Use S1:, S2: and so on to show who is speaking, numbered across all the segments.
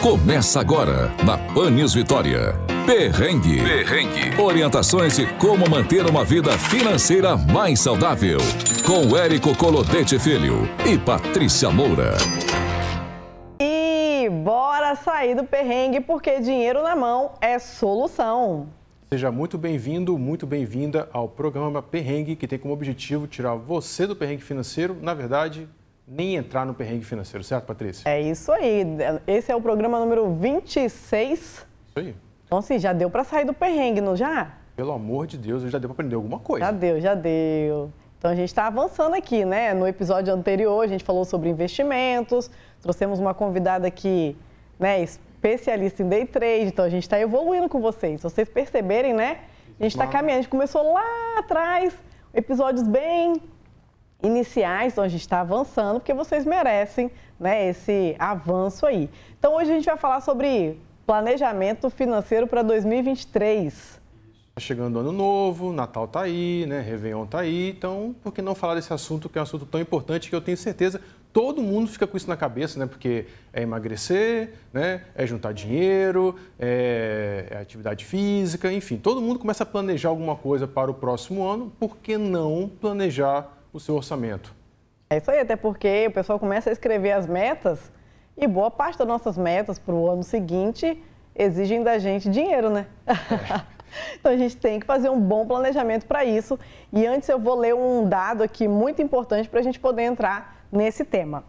S1: Começa agora na Pan News Vitória. Perrengue. Perrengue. Orientações de como manter uma vida financeira mais saudável. Com Érico Colodete Filho e Patrícia Moura.
S2: E bora sair do perrengue porque dinheiro na mão é solução.
S3: Seja muito bem-vindo, muito bem-vinda ao programa Perrengue, que tem como objetivo tirar você do perrengue financeiro, na verdade, nem entrar no perrengue financeiro, certo, Patrícia?
S2: É isso aí. Esse é o programa número 26. Isso
S3: aí.
S2: Então, assim, já deu para sair do perrengue, não já?
S3: Pelo amor de Deus, já deu para aprender alguma coisa.
S2: Já deu, já deu. Então, a gente está avançando aqui, né? No episódio anterior, a gente falou sobre investimentos, trouxemos uma convidada aqui, né, especialista em day trade, então a gente está evoluindo com vocês. Se vocês perceberem, né? A gente está caminhando, a gente começou lá atrás, episódios bem iniciais, então a gente está avançando, porque vocês merecem né, esse avanço aí. Então hoje a gente vai falar sobre planejamento financeiro para 2023.
S3: Tá chegando ano novo, Natal tá aí, né? Réveillon tá aí, então por que não falar desse assunto que é um assunto tão importante que eu tenho certeza todo mundo fica com isso na cabeça, né? Porque é emagrecer, né? É juntar dinheiro, é, é atividade física, enfim, todo mundo começa a planejar alguma coisa para o próximo ano, por que não planejar o seu orçamento.
S2: É isso aí, até porque o pessoal começa a escrever as metas e boa parte das nossas metas para o ano seguinte exigem da gente dinheiro, né? É. então a gente tem que fazer um bom planejamento para isso. E antes eu vou ler um dado aqui muito importante para a gente poder entrar nesse tema.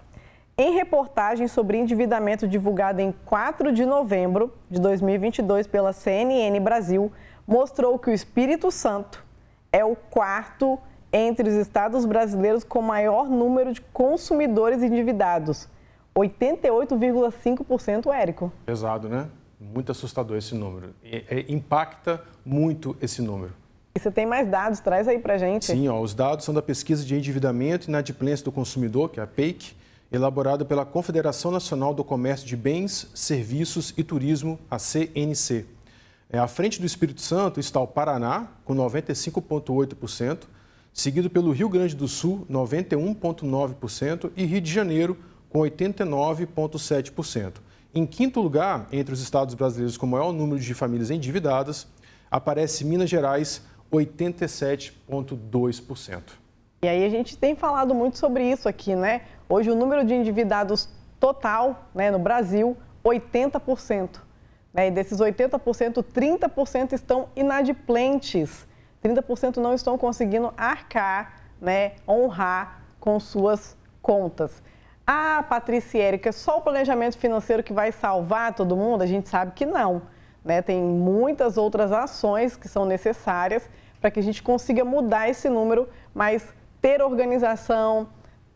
S2: Em reportagem sobre endividamento divulgada em 4 de novembro de 2022 pela CNN Brasil, mostrou que o Espírito Santo é o quarto entre os estados brasileiros com maior número de consumidores endividados. 88,5% Érico.
S3: Pesado, né? Muito assustador esse número. É, impacta muito esse número.
S2: E você tem mais dados, traz aí para gente.
S3: Sim, ó, os dados são da pesquisa de endividamento e inadimplência do consumidor, que é a PEIC, elaborada pela Confederação Nacional do Comércio de Bens, Serviços e Turismo, a CNC. É, à frente do Espírito Santo está o Paraná, com 95,8%, seguido pelo Rio Grande do Sul, 91,9%, e Rio de Janeiro, com 89,7%. Em quinto lugar, entre os estados brasileiros com maior número de famílias endividadas, aparece Minas Gerais, 87,2%.
S2: E aí a gente tem falado muito sobre isso aqui, né? Hoje o número de endividados total né, no Brasil, 80%. Né? E desses 80%, 30% estão inadimplentes. 30% não estão conseguindo arcar, né, honrar com suas contas. Ah, Patrícia Érica, só o planejamento financeiro que vai salvar todo mundo? A gente sabe que não. Né? Tem muitas outras ações que são necessárias para que a gente consiga mudar esse número, mas ter organização,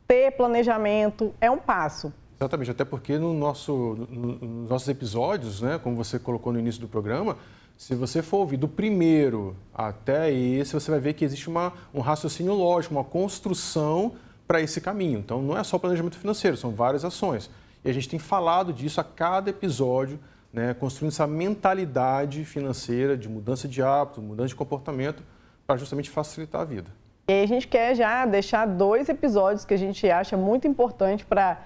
S2: ter planejamento é um passo.
S3: Exatamente, até porque no nosso, no, nos nossos episódios, né, como você colocou no início do programa, se você for ouvir do primeiro até esse, você vai ver que existe uma, um raciocínio lógico, uma construção para esse caminho. Então, não é só planejamento financeiro, são várias ações. E a gente tem falado disso a cada episódio né, construindo essa mentalidade financeira de mudança de hábito, mudança de comportamento, para justamente facilitar a vida.
S2: E aí a gente quer já deixar dois episódios que a gente acha muito importante para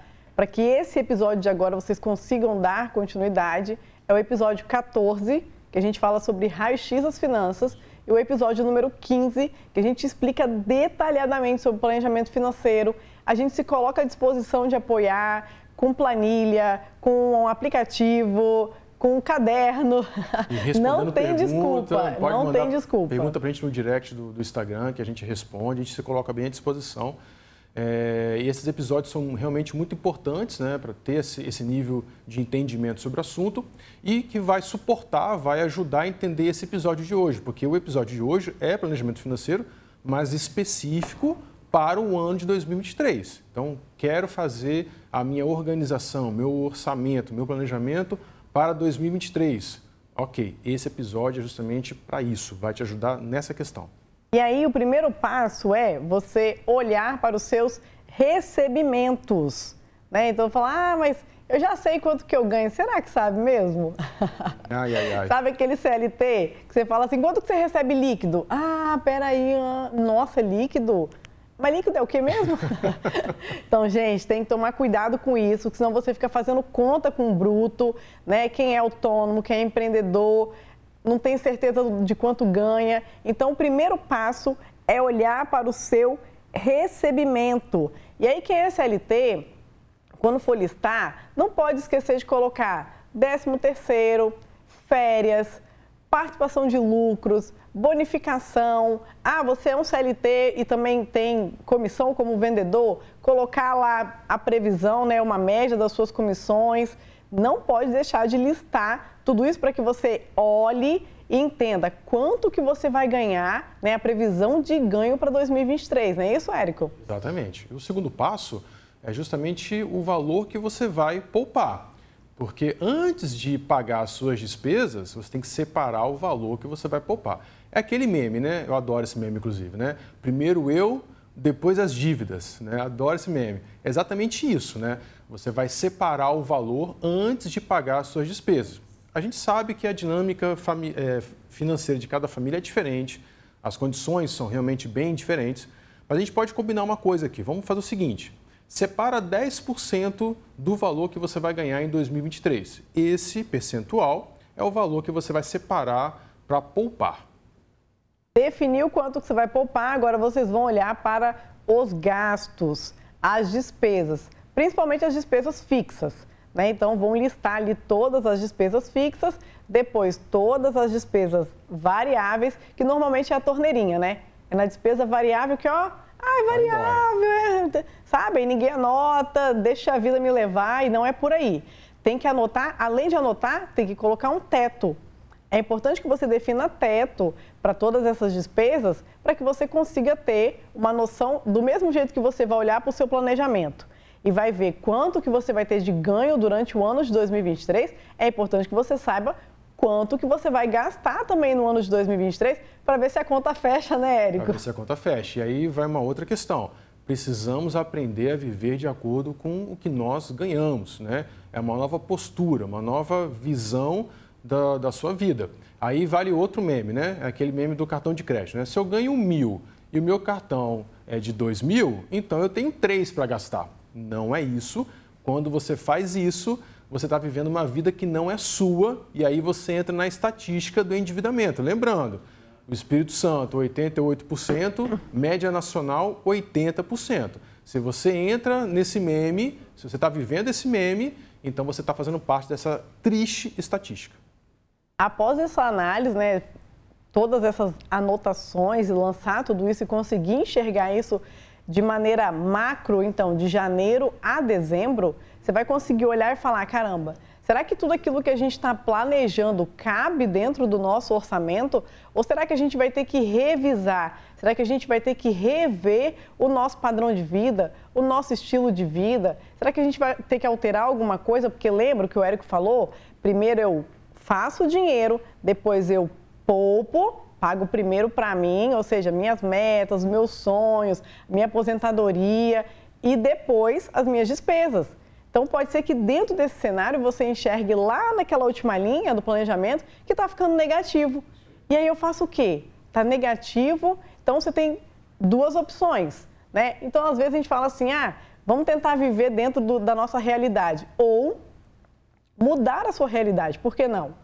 S2: que esse episódio de agora vocês consigam dar continuidade. É o episódio 14, que a gente fala sobre raio-x das finanças, e o episódio número 15, que a gente explica detalhadamente sobre planejamento financeiro. A gente se coloca à disposição de apoiar com planilha, com um aplicativo, com um caderno. Não tem desculpa. Não tem desculpa.
S3: Pergunta para a gente no direct do, do, Instagram, que a gente responde, a gente se coloca bem à disposição. É, e esses episódios são realmente muito importantes né, para ter esse, esse, nível de entendimento sobre o assunto e que vai suportar, vai ajudar a entender esse episódio de hoje, porque o episódio de hoje é planejamento financeiro, mas específico para o ano de 2023. Então, quero fazer a minha organização, meu orçamento, meu planejamento para 2023. Ok, esse episódio é justamente para isso, vai te ajudar nessa questão.
S2: E aí, o primeiro passo é você olhar para os seus recebimentos. Né? Então, falar, ah, mas eu já sei quanto que eu ganho. Será que sabe mesmo?
S3: Ai, ai, ai.
S2: Sabe aquele CLT que você fala assim, quanto que você recebe líquido? Ah, peraí, nossa, é líquido? Mas líquido é o que mesmo? então, gente, tem que tomar cuidado com isso, senão você fica fazendo conta com o bruto, né? Quem é autônomo, quem é empreendedor, não tem certeza de quanto ganha. Então, o primeiro passo é olhar para o seu recebimento. E aí, quem é CLT, quando for listar, não pode esquecer de colocar 13 terceiro, férias, participação de lucros, bonificação. Ah, você é um CLT e também tem comissão como vendedor, colocar lá a previsão, né, uma média das suas comissões. Não pode deixar de listar tudo isso para que você olhe e entenda quanto que você vai ganhar, né, a previsão de ganho para 2023, não é isso, Érico?
S3: Exatamente. O segundo passo é justamente o valor que você vai poupar. Porque antes de pagar as suas despesas, você tem que separar o valor que você vai poupar. É aquele meme, né? Eu adoro esse meme, inclusive, né? Primeiro eu, depois as dívidas, né? Adoro esse meme. É exatamente isso, né? Você vai separar o valor antes de pagar as suas despesas. A gente sabe que a dinâmica é, financeira de cada família é diferente, as condições são realmente bem diferentes, mas a gente pode combinar uma coisa aqui. Vamos fazer o seguinte: separa 10% do valor que você vai ganhar em 2023. Esse percentual é o valor que você vai separar para poupar.
S2: Definiu quanto que você vai poupar, agora vocês vão olhar para os gastos, as despesas, principalmente as despesas fixas. Né? Então, vão listar ali todas as despesas fixas, depois todas as despesas variáveis, que normalmente é a torneirinha, né? É na despesa variável que, ó, ai, variável, é, sabe? ninguém anota, deixa a vida me levar e não é por aí. Tem que anotar, além de anotar, tem que colocar um teto. É importante que você defina teto para todas essas despesas, para que você consiga ter uma noção do mesmo jeito que você vai olhar para o seu planejamento e vai ver quanto que você vai ter de ganho durante o ano de 2023, é importante que você saiba quanto que você vai gastar também no ano de 2023 para ver se a conta fecha, né, Érico?
S3: Para ver se a conta fecha. E aí vai uma outra questão. Precisamos aprender a viver de acordo com o que nós ganhamos, né? É uma nova postura, uma nova visão da, da sua vida. Aí vale outro meme, né? É aquele meme do cartão de crédito, né? Se eu ganho mil e o meu cartão é de dois mil, então eu tenho três para gastar. Não é isso. Quando você faz isso, você está vivendo uma vida que não é sua e aí você entra na estatística do endividamento. Lembrando, o Espírito Santo, 88%, média nacional, 80%. Se você entra nesse meme, se você está vivendo esse meme, então você está fazendo parte dessa triste estatística.
S2: Após essa análise, né, todas essas anotações e lançar tudo isso e conseguir enxergar isso de maneira macro, então, de janeiro a dezembro, você vai conseguir olhar e falar: caramba, será que tudo aquilo que a gente está planejando cabe dentro do nosso orçamento? Ou será que a gente vai ter que revisar? Será que a gente vai ter que rever o nosso padrão de vida, o nosso estilo de vida? Será que a gente vai ter que alterar alguma coisa? Porque lembra que o Érico falou? Primeiro eu faço o dinheiro, depois eu poupo pago primeiro para mim, ou seja, minhas metas, meus sonhos, minha aposentadoria e depois as minhas despesas. Então pode ser que dentro desse cenário você enxergue lá naquela última linha do planejamento que está ficando negativo. E aí eu faço o quê? Está negativo, então você tem duas opções. Né? Então às vezes a gente fala assim, ah, vamos tentar viver dentro do, da nossa realidade. Ou mudar a sua realidade, por que não?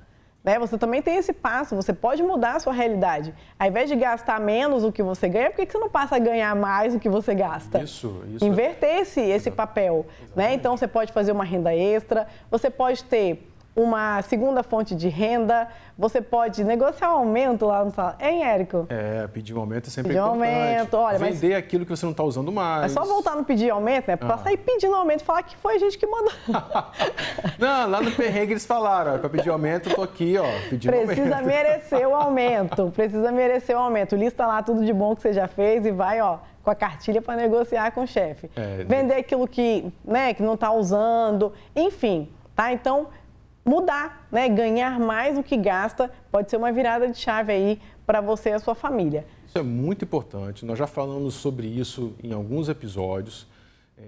S2: Né? Você também tem esse passo, você pode mudar a sua realidade. Ao invés de gastar menos o que você ganha, por que você não passa a ganhar mais o que você gasta?
S3: Isso, isso.
S2: Inverter esse, esse papel. Né? Então, você pode fazer uma renda extra, você pode ter uma segunda fonte de renda, você pode negociar um aumento lá no salário. Hein, Érico?
S3: É, pedir um aumento é sempre
S2: pedir
S3: importante.
S2: aumento, olha,
S3: Vender mas... aquilo que você não está usando mais.
S2: É só voltar no pedir aumento, né? Pra ah. sair pedindo aumento e falar que foi a gente que mandou.
S3: não, lá no perrengue eles falaram, para pedir aumento, tô aqui, ó, pedindo
S2: Precisa
S3: aumento.
S2: merecer o aumento, precisa merecer o aumento. Lista lá tudo de bom que você já fez e vai, ó, com a cartilha para negociar com o chefe. É, Vender aquilo que, né, que não está usando, enfim, tá? Então, mudar, né? Ganhar mais do que gasta pode ser uma virada de chave aí para você e a sua família.
S3: Isso é muito importante. Nós já falamos sobre isso em alguns episódios.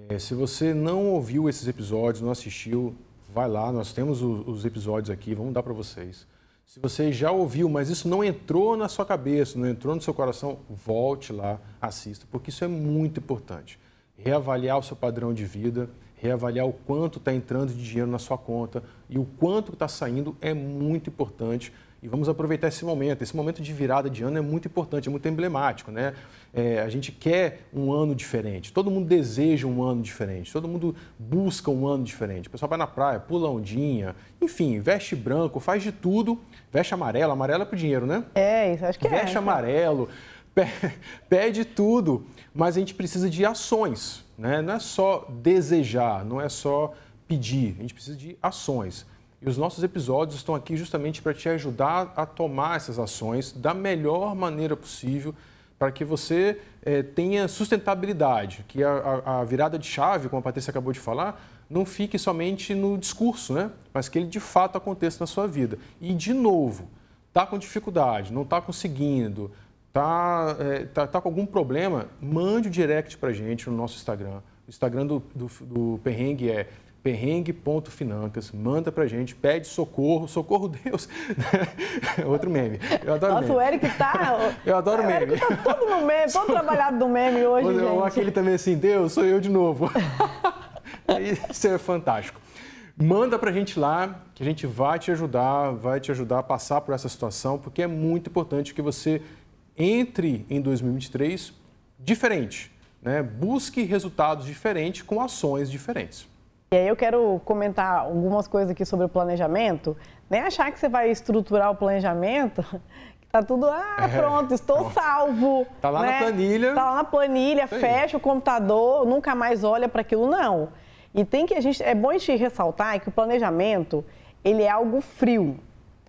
S3: É, se você não ouviu esses episódios, não assistiu, vai lá. Nós temos os, os episódios aqui, vamos dar para vocês. Se você já ouviu, mas isso não entrou na sua cabeça, não entrou no seu coração, volte lá, assista, porque isso é muito importante. Reavaliar o seu padrão de vida, reavaliar o quanto está entrando de dinheiro na sua conta e o quanto está saindo é muito importante. E vamos aproveitar esse momento. Esse momento de virada de ano é muito importante, é muito emblemático, né? É, a gente quer um ano diferente. Todo mundo deseja um ano diferente. Todo mundo busca um ano diferente. O pessoal vai na praia, pula ondinha, enfim, veste branco, faz de tudo. Veste amarelo, amarelo é pro dinheiro, né?
S2: É, isso acho que
S3: veste
S2: é.
S3: Veste amarelo, pede tudo. Mas a gente precisa de ações, né? Não é só desejar, não é só pedir. A gente precisa de ações. E os nossos episódios estão aqui justamente para te ajudar a tomar essas ações da melhor maneira possível para que você é, tenha sustentabilidade, que a, a, a, virada de chave, como a Patrícia acabou de falar, não fique somente no discurso, né? mas que ele de fato aconteça na sua vida. E, de novo, está com dificuldade, não está conseguindo, está é, tá, tá com algum problema, mande o direct para gente no nosso Instagram. O Instagram do, do, do Perrengue é perrengue.financas, manda pra gente, pede socorro, socorro Deus. Outro meme.
S2: Eu adoro Nossa, meme. o Eric tá.
S3: eu adoro o meme.
S2: Eric tá todo no meme, todo trabalhado no meme hoje. Ou, gente.
S3: aquele também assim, Deus, sou eu de novo. Isso é fantástico. Manda pra gente lá, que a gente vai te ajudar, vai te ajudar a passar por essa situação, porque é muito importante que você entre em 2023 diferente. Né? Busque resultados diferentes com ações diferentes.
S2: E aí eu quero comentar algumas coisas aqui sobre o planejamento. Nem achar que você vai estruturar o planejamento, que tá tudo, ah, é, pronto, estou pronto. salvo.
S3: Tá lá
S2: né?
S3: na planilha.
S2: Tá lá na planilha, fecha o computador, nunca mais olha para aquilo, não. E tem que a gente, é bom a gente ressaltar que o planejamento, ele é algo frio.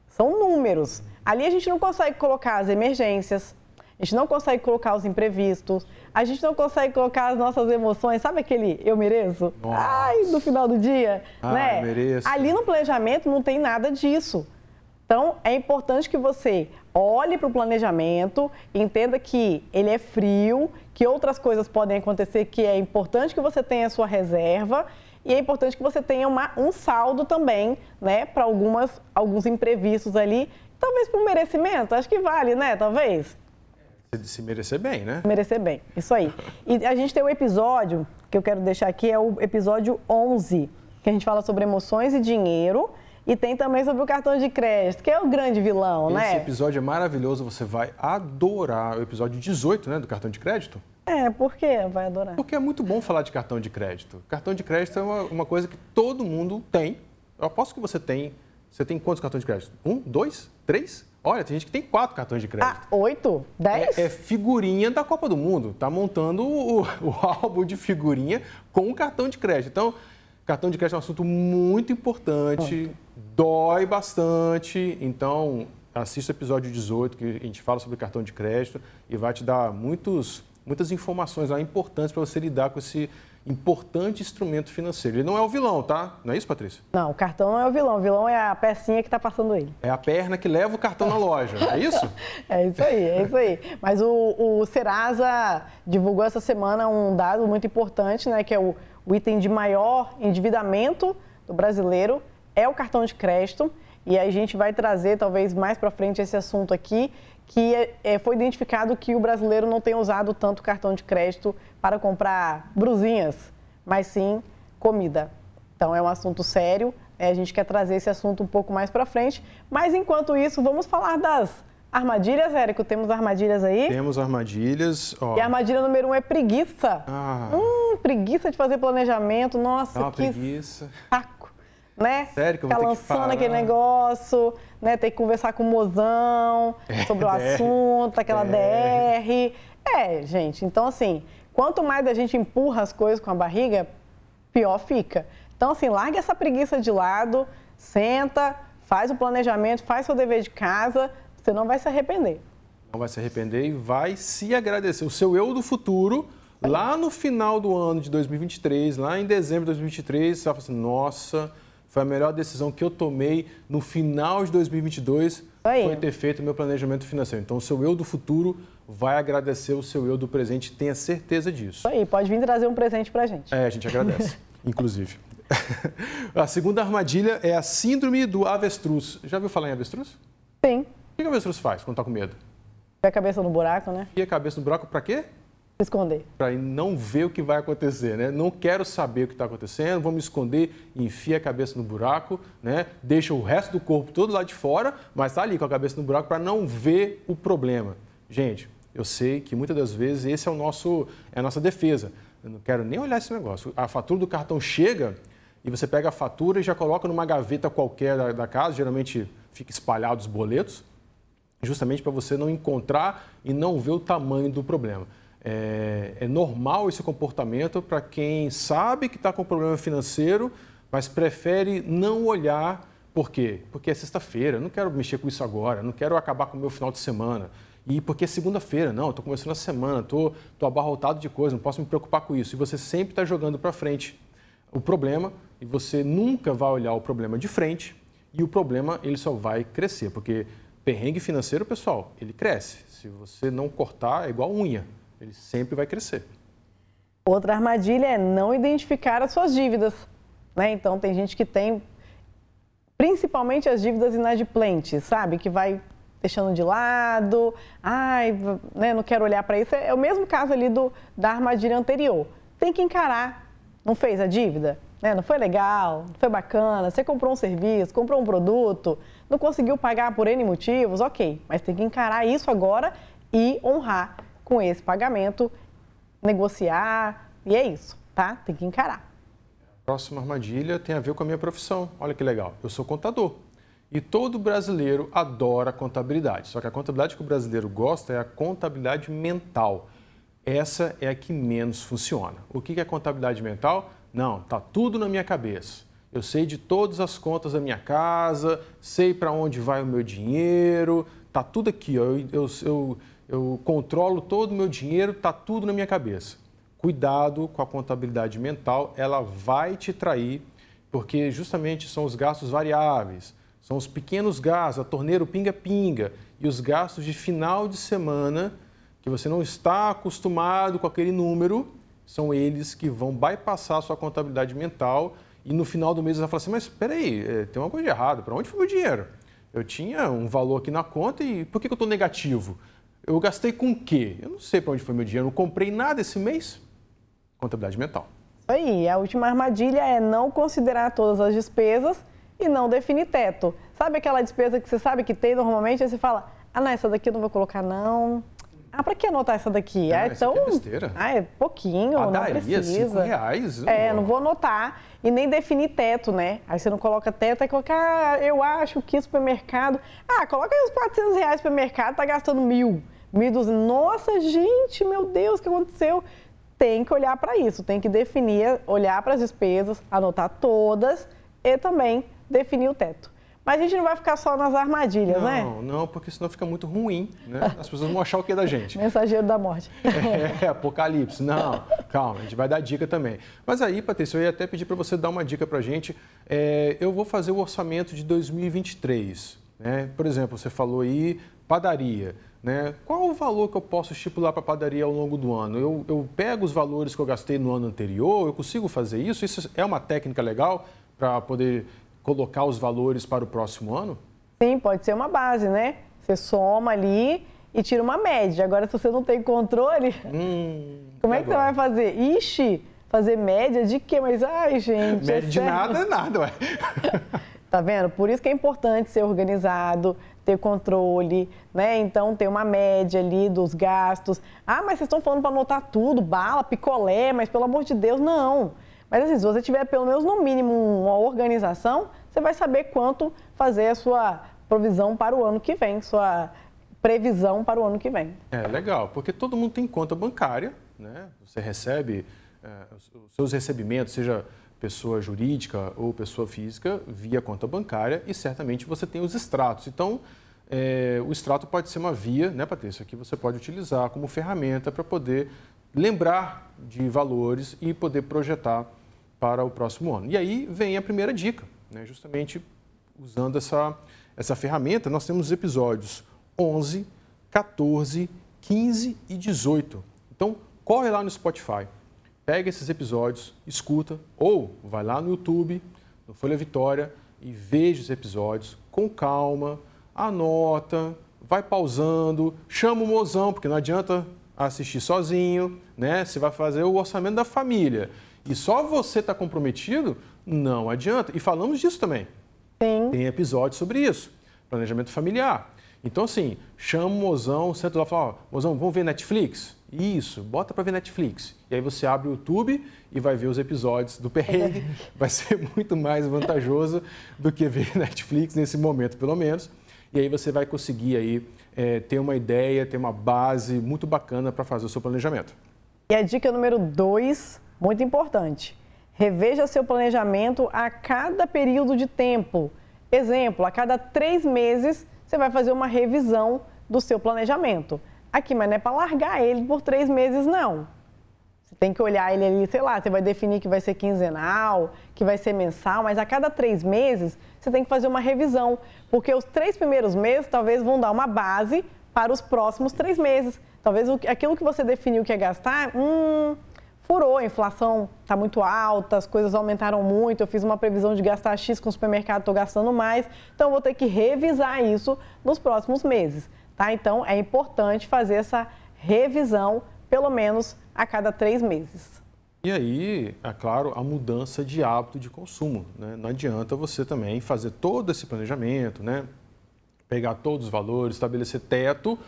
S2: São números. Ali a gente não consegue colocar as emergências, a gente não consegue colocar os imprevistos, a gente não consegue colocar as nossas emoções, sabe aquele eu mereço? Nossa. Ai, no final do dia,
S3: ah,
S2: né?
S3: Mereço.
S2: Ali no planejamento não tem nada disso. Então, é importante que você olhe para o planejamento, entenda que ele é frio, que outras coisas podem acontecer, que é importante que você tenha a sua reserva e é importante que você tenha uma, um saldo também, né, para algumas alguns imprevistos ali, talvez para o merecimento, acho que vale, né, talvez.
S3: Se merecer bem, né?
S2: Merecer bem, isso aí. E a gente tem um episódio que eu quero deixar aqui, é o episódio 11, que a gente fala sobre emoções e dinheiro. E tem também sobre o cartão de crédito, que é o grande vilão,
S3: Esse
S2: né?
S3: Esse episódio é maravilhoso, você vai adorar. O episódio 18, né, do cartão de crédito.
S2: É, por que vai adorar?
S3: Porque é muito bom falar de cartão de crédito. Cartão de crédito é uma, uma coisa que todo mundo tem. Eu aposto que você tem. Você tem quantos cartões de crédito? Um, dois, três? Olha, tem gente que tem quatro cartões de crédito.
S2: Ah, oito? Dez?
S3: É, é figurinha da Copa do Mundo. Tá montando o, o álbum de figurinha com o cartão de crédito. Então, cartão de crédito é um assunto muito importante, dói bastante. Então, assista o episódio 18, que a gente fala sobre cartão de crédito e vai te dar muitos, muitas informações lá importantes para você lidar com esse importante instrumento financeiro. Ele não é o vilão, tá? Não é isso, Patrícia?
S2: Não, o cartão não é o vilão. O vilão é a pecinha que está passando ele.
S3: É a perna que leva o cartão na loja, é isso?
S2: é isso aí, é isso aí. Mas o, o Serasa divulgou essa semana um dado muito importante, né? Que é o, o item de maior endividamento do brasileiro é o cartão de crédito. E a gente vai trazer, talvez mais para frente, esse assunto aqui, que é, foi identificado que o brasileiro não tem usado tanto cartão de crédito para comprar brusinhas, mas sim comida. Então é um assunto sério, é, a gente quer trazer esse assunto um pouco mais para frente. Mas enquanto isso, vamos falar das armadilhas, Érico. Temos armadilhas aí?
S3: Temos armadilhas.
S2: Ó. E a armadilha número um é preguiça.
S3: Ah.
S2: Hum, preguiça de fazer planejamento. Nossa,
S3: ah,
S2: que
S3: preguiça.
S2: saco né?
S3: Sério que eu vou
S2: Ficar lançando aquele negócio, né? Ter que conversar com o mozão é, sobre o assunto, aquela DR. DR. É, gente, então assim, quanto mais a gente empurra as coisas com a barriga, pior fica. Então, assim, larga essa preguiça de lado, senta, faz o planejamento, faz seu dever de casa, você não vai se arrepender.
S3: Não vai se arrepender e vai se agradecer. O seu eu do futuro, lá no final do ano de 2023, lá em dezembro de 2023, você vai falar assim, nossa foi a melhor decisão que eu tomei no final de 2022 Aí. foi ter feito o meu planejamento financeiro. Então, o seu eu do futuro vai agradecer o seu eu do presente, tenha certeza disso.
S2: Aí, pode vir trazer um presente pra gente.
S3: É, a gente agradece, inclusive. a segunda armadilha é a síndrome do avestruz. Já ouviu falar em avestruz?
S2: Sim.
S3: O que a avestruz faz quando está com medo?
S2: Põe a cabeça no buraco, né?
S3: E a cabeça no buraco para quê?
S2: Esconder.
S3: Para não ver o que vai acontecer, né? Não quero saber o que está acontecendo, vou me esconder, enfia a cabeça no buraco, né? Deixa o resto do corpo todo lá de fora, mas está ali com a cabeça no buraco para não ver o problema. Gente, eu sei que muitas das vezes esse é o nosso é a nossa defesa. Eu não quero nem olhar esse negócio. A fatura do cartão chega e você pega a fatura e já coloca numa gaveta qualquer da, da casa, geralmente fica espalhado os boletos, justamente para você não encontrar e não ver o tamanho do problema. É, é normal esse comportamento para quem sabe que está com problema financeiro, mas prefere não olhar. Por quê? Porque é sexta-feira, não quero mexer com isso agora, não quero acabar com o meu final de semana. E porque é segunda-feira, não, estou começando a semana, estou abarrotado de coisa, não posso me preocupar com isso. E você sempre está jogando para frente o problema e você nunca vai olhar o problema de frente e o problema ele só vai crescer, porque perrengue financeiro, pessoal, ele cresce. Se você não cortar, é igual unha ele sempre vai crescer.
S2: Outra armadilha é não identificar as suas dívidas. Né? Então, tem gente que tem principalmente as dívidas inadimplentes, sabe? Que vai deixando de lado, ai, né, não quero olhar para isso. É o mesmo caso ali do, da armadilha anterior. Tem que encarar. Não fez a dívida? Né? Não foi legal? Não foi bacana? Você comprou um serviço, comprou um produto, não conseguiu pagar por N motivos? Ok, mas tem que encarar isso agora e honrar com esse pagamento, negociar, e é isso, tá? Tem que encarar.
S3: Próxima armadilha tem a ver com a minha profissão. Olha que legal, eu sou contador. E todo brasileiro adora contabilidade. Só que a contabilidade que o brasileiro gosta é a contabilidade mental. Essa é a que menos funciona. O que é contabilidade mental? Não, tá tudo na minha cabeça. Eu sei de todas as contas da minha casa, sei para onde vai o meu dinheiro, tá tudo aqui. Ó. Eu, eu, eu, eu controlo todo o meu dinheiro, está tudo na minha cabeça. Cuidado com a contabilidade mental, ela vai te trair, porque justamente são os gastos variáveis, são os pequenos gastos, a torneira pinga-pinga e os gastos de final de semana, que você não está acostumado com aquele número, são eles que vão bypassar a sua contabilidade mental e no final do mês você vai falar assim, mas espera aí, é, tem uma coisa de errado, para onde foi o meu dinheiro? Eu tinha um valor aqui na conta e por que eu estou negativo? Eu gastei com o quê? Eu não sei para onde foi meu dinheiro, não comprei nada esse mês. Contabilidade mental.
S2: Aí. A última armadilha é não considerar todas as despesas e não definir teto. Sabe aquela despesa que você sabe que tem normalmente, aí você fala, ah, não, essa daqui eu não vou colocar, não. Ah, para que anotar essa daqui?
S3: Ah, é tão. É besteira.
S2: Ah, é pouquinho, Padaria, não precisa.
S3: Cinco reais.
S2: É, não vou anotar. E nem definir teto, né? Aí você não coloca teto, aí coloca, ah, eu acho que supermercado. Ah, coloca aí os 400 reais supermercado, tá gastando mil. 1.200. Nossa, gente, meu Deus, o que aconteceu? Tem que olhar para isso, tem que definir, olhar para as despesas, anotar todas e também definir o teto. Mas a gente não vai ficar só nas armadilhas,
S3: não,
S2: né?
S3: Não, não, porque senão fica muito ruim, né? As pessoas vão achar o que é da gente.
S2: Mensageiro da morte.
S3: É, apocalipse. Não, calma, a gente vai dar dica também. Mas aí, Patrícia, eu ia até pedir para você dar uma dica para a gente. É, eu vou fazer o orçamento de 2023. Né? Por exemplo, você falou aí padaria. Né? Qual o valor que eu posso estipular para a padaria ao longo do ano? Eu, eu, pego os valores que eu gastei no ano anterior, eu consigo fazer isso? Isso é uma técnica legal para poder colocar os valores para o próximo ano?
S2: Sim, pode ser uma base, né? Você soma ali e tira uma média. Agora, se você não tem controle, hum, como é que agora? você vai fazer? Ixi, fazer média de quê? Mas, ai, gente.
S3: Média é de nada é nada, ué.
S2: Tá vendo? Por isso que é importante ser organizado, ter controle, né? Então, ter uma média ali dos gastos. Ah, mas vocês estão falando para anotar tudo, bala, picolé, mas pelo amor de Deus, não. Mas assim, se você tiver pelo menos no mínimo uma organização, você vai saber quanto fazer a sua provisão para o ano que vem, sua previsão para o ano que vem.
S3: É legal, porque todo mundo tem conta bancária, né? Você recebe é, os seus recebimentos, seja pessoa jurídica ou pessoa física via conta bancária e certamente você tem os extratos. Então, é, o extrato pode ser uma via, né, Patrícia, que você pode utilizar como ferramenta para poder lembrar de valores e poder projetar para o próximo ano. E aí vem a primeira dica, né, justamente usando essa, essa ferramenta, nós temos os episódios 11, 14, 15 e 18. Então, corre lá no Spotify pega esses episódios, escuta, ou vai lá no YouTube, no Folha Vitória, e veja os episódios com calma, anota, vai pausando, chama o mozão, porque não adianta assistir sozinho, né? Você vai fazer o orçamento da família. E só você está comprometido, não adianta. E falamos disso também.
S2: Sim.
S3: Tem episódio sobre isso. Planejamento familiar. Então, assim, chama o mozão, senta lá e fala, mozão, vamos ver Netflix? Isso, bota para ver Netflix. E aí você abre o YouTube e vai ver os episódios do perrengue. Vai ser muito mais vantajoso do que ver Netflix nesse momento, pelo menos. E aí você vai conseguir aí é, ter uma ideia, ter uma base muito bacana para fazer o seu planejamento.
S2: E a dica número dois, muito importante. Reveja seu planejamento a cada período de tempo. Exemplo, a cada três meses você vai fazer uma revisão do seu planejamento. Aqui, mas não é para largar ele por três meses, não. Você tem que olhar ele ali, sei lá, você vai definir que vai ser quinzenal, que vai ser mensal, mas a cada três meses você tem que fazer uma revisão, porque os três primeiros meses talvez vão dar uma base para os próximos três meses. Talvez aquilo que você definiu que é gastar, hum, furou, a inflação está muito alta, as coisas aumentaram muito, eu fiz uma previsão de gastar X com o supermercado, estou gastando mais, então vou ter que revisar isso nos próximos meses. Tá? Então, é importante fazer essa revisão, pelo menos a cada três meses.
S3: E aí, é claro, a mudança de hábito de consumo. Né? Não adianta você também fazer todo esse planejamento, né? pegar todos os valores, estabelecer teto,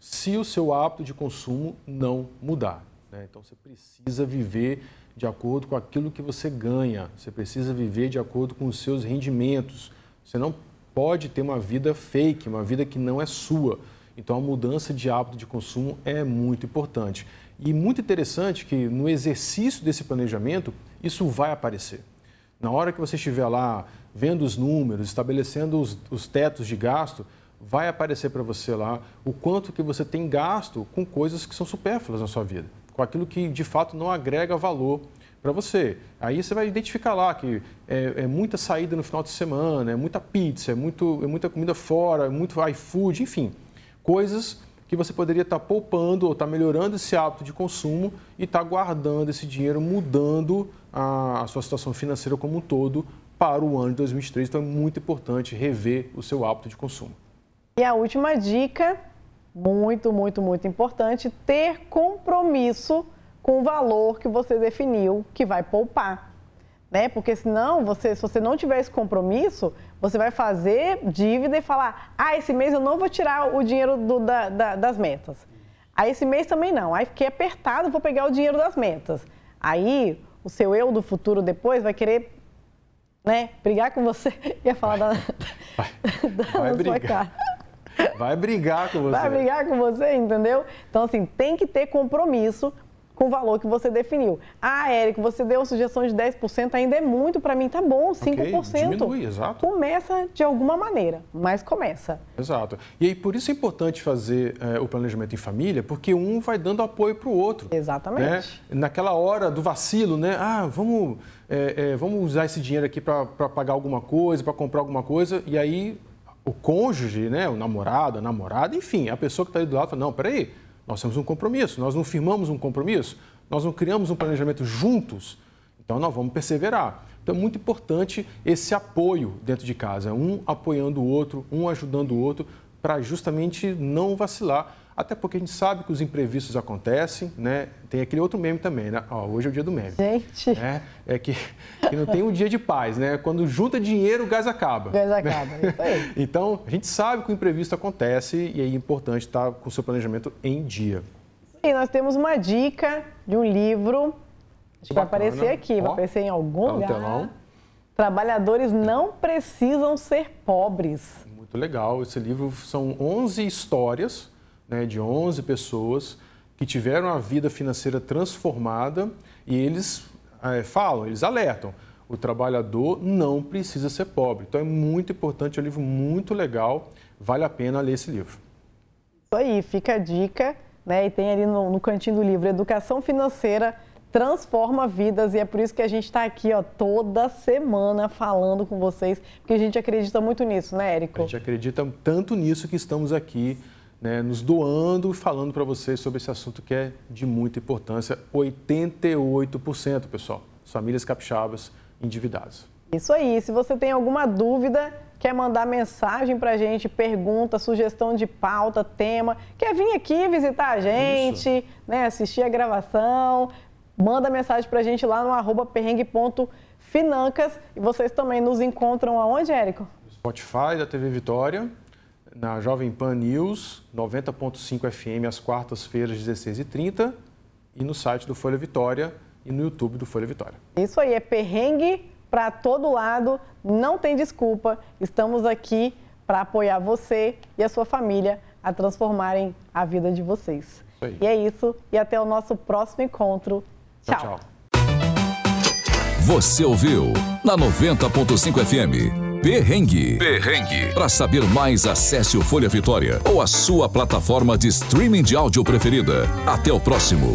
S3: se o seu hábito de consumo não mudar. Né? Então, você precisa viver de acordo com aquilo que você ganha, você precisa viver de acordo com os seus rendimentos. Você não pode ter uma vida fake, uma vida que não é sua. Então, a mudança de hábito de consumo é muito importante. E muito interessante que no exercício desse planejamento, isso vai aparecer. Na hora que você estiver lá vendo os números, estabelecendo os, os tetos de gasto, vai aparecer para você lá o quanto que você tem gasto com coisas que são supérfluas na sua vida, com aquilo que de fato não agrega valor para você. Aí você vai identificar lá que é, é, muita saída no final de semana, é muita pizza, é, muito, é muita comida fora, é muito iFood, enfim coisas que você poderia estar poupando ou estar melhorando esse hábito de consumo e estar guardando esse dinheiro, mudando a, a sua situação financeira como um todo para o ano de 2023. Então é muito importante rever o seu hábito de consumo.
S2: E a última dica, muito, muito, muito importante, ter compromisso com o valor que você definiu que vai poupar né? Porque senão, você, se você não tiver esse compromisso, você vai fazer dívida e falar, ah, esse mês eu não vou tirar o dinheiro do, da, da, das metas. Aí esse mês também não. Aí fiquei apertado, vou pegar o dinheiro das metas. Aí o seu eu do futuro depois vai querer, né, brigar com você. Ia falar
S3: vai, da, vai, da vai brigar. Vai brigar com você.
S2: Vai brigar com você, entendeu? Então, assim, tem que ter compromisso com o valor que você definiu. Ah, Érico, você deu uma sugestão de 10%, ainda é muito para mim, tá bom, 5%. Okay,
S3: diminui, exato.
S2: Começa de alguma maneira, mas começa.
S3: Exato. E aí, por isso é importante fazer é, o planejamento em família, porque um vai dando apoio para o outro.
S2: Exatamente. Né?
S3: Naquela hora do vacilo, né? Ah, vamos, é, é, vamos usar esse dinheiro aqui para pagar alguma coisa, para comprar alguma coisa, e aí o cônjuge, né, o namorado, a namorada, enfim, a pessoa que está ali do lado fala, não, peraí, nós temos um compromisso, nós não firmamos um compromisso, nós não criamos um planejamento juntos, então nós vamos perseverar. Então é muito importante esse apoio dentro de casa, um apoiando o outro, um ajudando o outro, para justamente não vacilar. Até porque a gente sabe que os imprevistos acontecem, né? Tem aquele outro meme também, né? Ó, hoje é o dia do meme.
S2: Gente.
S3: É, é que, que, não tem um dia de paz, né? Quando junta dinheiro, o gás acaba.
S2: O gás acaba, isso aí.
S3: Então, a gente sabe que o imprevisto acontece e é importante estar com o seu planejamento em dia.
S2: E nós temos uma dica de um livro, acho que vai aparecer aqui, Ó, vai aparecer em algum tá lugar. Telão. Trabalhadores não precisam ser pobres.
S3: Muito legal. Esse livro são 11 histórias né, de 11 pessoas que tiveram a vida financeira transformada e eles é, falam, eles alertam, o trabalhador não precisa ser pobre. Então é muito importante, é um livro muito legal, vale a pena ler esse livro.
S2: Isso aí, fica a dica, né? E tem ali no, no cantinho do livro, Educação Financeira transforma vidas e é por isso que a gente está aqui ó, toda semana falando com vocês, porque a gente acredita muito nisso, né, Érico?
S3: A gente acredita tanto nisso que estamos aqui né, nos doando e falando para vocês sobre esse assunto que é de muita importância. 88%, pessoal, famílias capixabas endividadas.
S2: Isso aí. Se você tem alguma dúvida, quer mandar mensagem para a gente, pergunta, sugestão de pauta, tema, quer vir aqui visitar a gente, né, assistir a gravação, manda mensagem para a gente lá no arroba perrengue.financas. E vocês também nos encontram aonde, Érico?
S3: Spotify da TV Vitória, na Jovem Pan News, 90.5 FM às quartas-feiras, 16h30, e no site do Folha Vitória e no YouTube do Folha Vitória.
S2: Isso aí, é perrengue para todo lado, não tem desculpa. Estamos aqui para apoiar você e a sua família a transformarem a vida de vocês. E é isso, e até o nosso próximo encontro. tchau. tchau, tchau.
S1: Você ouviu na 90.5 FM. Perrengue. Perrengue. Para saber mais, acesse o Folha Vitória ou a sua plataforma de streaming de áudio preferida. Até o próximo.